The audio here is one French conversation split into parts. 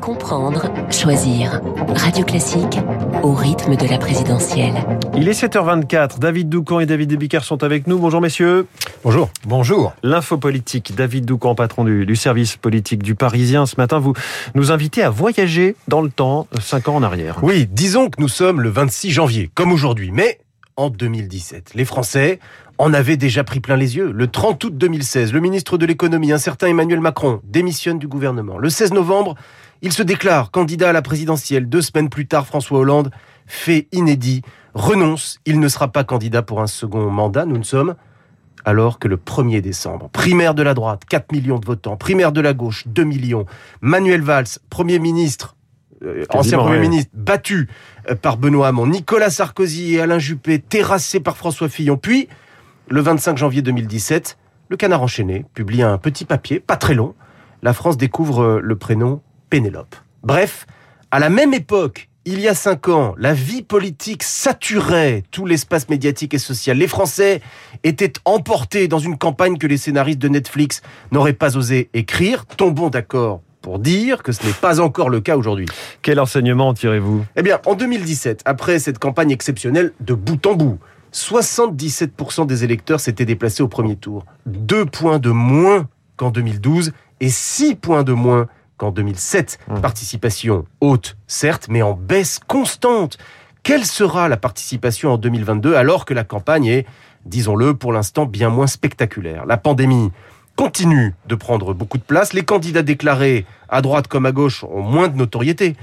Comprendre, choisir. Radio Classique au rythme de la présidentielle. Il est 7h24. David Doucan et David Debicard sont avec nous. Bonjour messieurs. Bonjour. Bonjour. L'info politique. David Doucan, patron du, du, service politique du Parisien. Ce matin, vous nous invitez à voyager dans le temps, 5 ans en arrière. Oui, disons que nous sommes le 26 janvier, comme aujourd'hui, mais en 2017. Les Français en avaient déjà pris plein les yeux. Le 30 août 2016, le ministre de l'économie, un certain Emmanuel Macron, démissionne du gouvernement. Le 16 novembre, il se déclare candidat à la présidentielle. Deux semaines plus tard, François Hollande, fait inédit, renonce. Il ne sera pas candidat pour un second mandat. Nous ne sommes alors que le 1er décembre, primaire de la droite, 4 millions de votants, primaire de la gauche, 2 millions. Manuel Valls, Premier ministre, ancien Premier ouais. ministre, battu euh, par Benoît Hamon, Nicolas Sarkozy et Alain Juppé, terrassés par François Fillon. Puis, le 25 janvier 2017, le Canard enchaîné publie un petit papier, pas très long. La France découvre euh, le prénom Pénélope. Bref, à la même époque, il y a cinq ans, la vie politique saturait tout l'espace médiatique et social. Les Français étaient emportés dans une campagne que les scénaristes de Netflix n'auraient pas osé écrire. Tombons d'accord pour dire que ce n'est pas encore le cas aujourd'hui. Quel enseignement en tirez-vous? Eh bien, en 2017, après cette campagne exceptionnelle de bout en bout, 77% des électeurs s'étaient déplacés au premier tour. Deux points de moins qu'en 2012 et six points de moins qu'en 2007. Mmh. Participation haute, certes, mais en baisse constante. Quelle sera la participation en 2022 alors que la campagne est, disons-le, pour l'instant bien moins spectaculaire? La pandémie continue de prendre beaucoup de place. Les candidats déclarés, à droite comme à gauche, ont moins de notoriété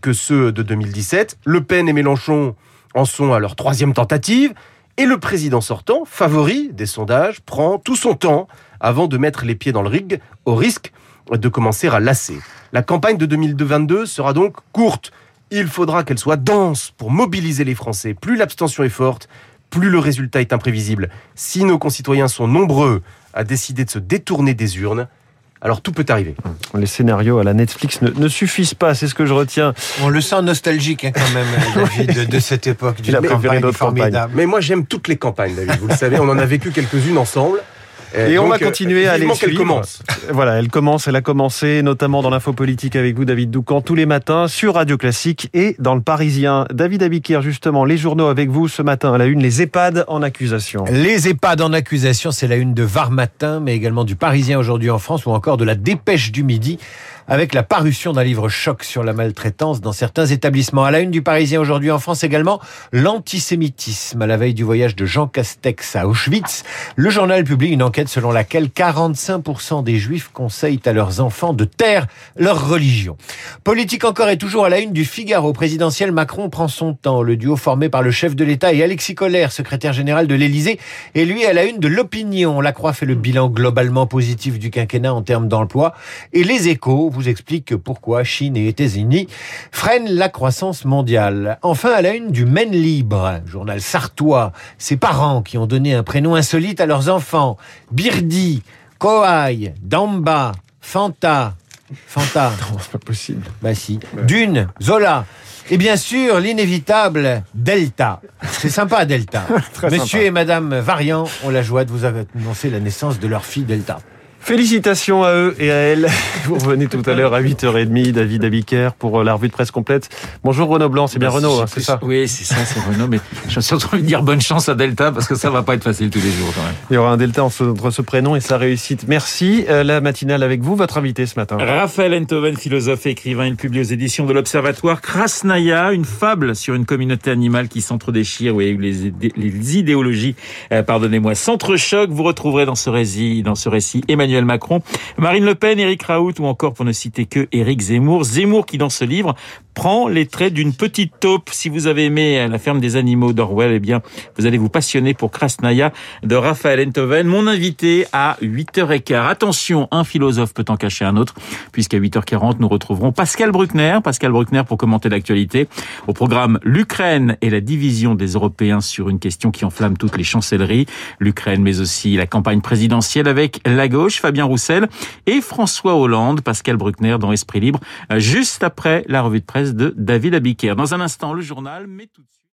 que ceux de 2017. Le Pen et Mélenchon en sont à leur troisième tentative. Et le président sortant, favori des sondages, prend tout son temps avant de mettre les pieds dans le rig, au risque de commencer à lasser. La campagne de 2022 sera donc courte. Il faudra qu'elle soit dense pour mobiliser les Français. Plus l'abstention est forte, plus le résultat est imprévisible. Si nos concitoyens sont nombreux à décider de se détourner des urnes, alors tout peut arriver. Les scénarios à la Netflix ne, ne suffisent pas, c'est ce que je retiens. On le sent nostalgique hein, quand même, David, de, de, cette époque. Il a préféré d'autres campagnes. Mais moi j'aime toutes les campagnes, David. Vous le savez, on en a vécu quelques-unes ensemble. Et Donc, on va continuer à les suivre. qu'elle commence. Voilà, elle commence, elle a commencé notamment dans l'info politique avec vous, David Doucan, tous les matins sur Radio Classique et dans le Parisien. David Abikir, justement, les journaux avec vous ce matin à la une, les EHPAD en accusation. Les EHPAD en accusation, c'est la une de Var Matin, mais également du Parisien aujourd'hui en France ou encore de la Dépêche du Midi avec la parution d'un livre choc sur la maltraitance dans certains établissements. À la une du Parisien aujourd'hui en France également, l'antisémitisme. À la veille du voyage de Jean Castex à Auschwitz, le journal publie une enquête selon laquelle 45% des juifs conseillent à leurs enfants de taire leur religion. Politique encore et toujours à la une du Figaro présidentiel, Macron prend son temps. Le duo formé par le chef de l'État et Alexis Collère, secrétaire général de l'Élysée, est lui à la une de l'opinion. La Croix fait le bilan globalement positif du quinquennat en termes d'emploi et les échos vous explique pourquoi Chine et États-Unis freinent la croissance mondiale. Enfin, à la une du Maine Libre, journal sartois, ses parents qui ont donné un prénom insolite à leurs enfants. Birdi, Koai, Damba, Fanta. Fanta. Non, c'est pas possible. Bah si. Ouais. Dune, Zola. Et bien sûr, l'inévitable Delta. C'est sympa, Delta. Monsieur sympa. et Madame Variant ont la joie de vous annoncer la naissance de leur fille Delta. Félicitations à eux et à elles. Vous revenez tout à l'heure à 8h30, David Abiker, pour la revue de presse complète. Bonjour Renaud Blanc, c'est bien Renaud, hein, c'est ça Oui, c'est ça, c'est Renaud, mais je suis surtout envie de dire bonne chance à Delta parce que ça va pas être facile tous les jours quand même. Il y aura un Delta entre ce prénom et sa réussite. Merci. Euh, la matinale avec vous, votre invité ce matin. Raphaël Enthoven, philosophe et écrivain, il publie aux éditions de l'Observatoire Krasnaya, une fable sur une communauté animale qui s'entre-déchire, oui, les, les idéologies, euh, pardonnez-moi, s'entrechoquent. Vous retrouverez dans ce récit, dans ce récit Emmanuel Macron, Marine Le Pen, Éric Raoult ou encore, pour ne citer que, Éric Zemmour. Zemmour qui, dans ce livre, prend les traits d'une petite taupe. Si vous avez aimé La ferme des animaux d'Orwell, eh bien, vous allez vous passionner pour Krasnaya de Raphaël Enthoven. Mon invité à 8h15. Attention, un philosophe peut en cacher un autre, puisqu'à 8h40, nous retrouverons Pascal Bruckner. Pascal Bruckner pour commenter l'actualité. Au programme, l'Ukraine et la division des Européens sur une question qui enflamme toutes les chancelleries. L'Ukraine, mais aussi la campagne présidentielle avec la gauche, Fabien Roussel et François Hollande. Pascal Bruckner dans Esprit Libre, juste après la revue de de David Abiker. Dans un instant, le journal, mais tout de suite.